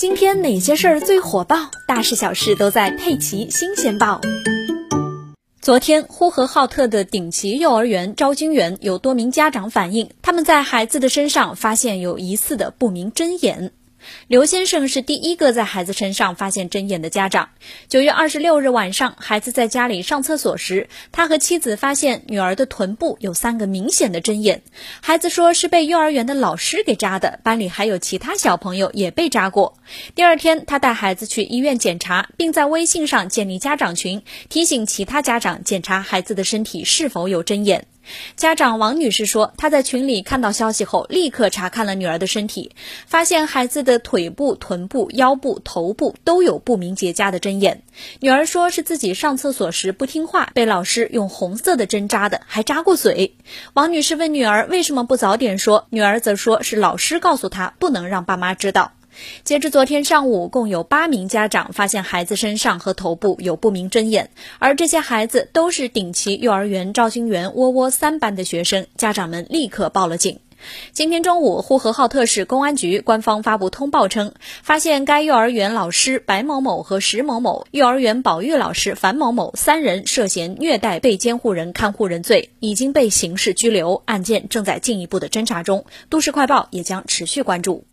今天哪些事儿最火爆？大事小事都在《佩奇新鲜报》。昨天，呼和浩特的顶级幼儿园招经园有多名家长反映，他们在孩子的身上发现有疑似的不明针眼。刘先生是第一个在孩子身上发现针眼的家长。九月二十六日晚上，孩子在家里上厕所时，他和妻子发现女儿的臀部有三个明显的针眼。孩子说是被幼儿园的老师给扎的，班里还有其他小朋友也被扎过。第二天，他带孩子去医院检查，并在微信上建立家长群，提醒其他家长检查孩子的身体是否有针眼。家长王女士说，她在群里看到消息后，立刻查看了女儿的身体，发现孩子的腿部、臀部、腰部、头部都有不明结痂的针眼。女儿说是自己上厕所时不听话，被老师用红色的针扎的，还扎过嘴。王女士问女儿为什么不早点说，女儿则说是老师告诉她不能让爸妈知道。截至昨天上午，共有八名家长发现孩子身上和头部有不明针眼，而这些孩子都是顶旗幼儿园赵金园窝窝三班的学生，家长们立刻报了警。今天中午，呼和浩特市公安局官方发布通报称，发现该幼儿园老师白某某和石某某、幼儿园保育老师樊某某三人涉嫌虐待被监护人、看护人罪，已经被刑事拘留，案件正在进一步的侦查中。都市快报也将持续关注。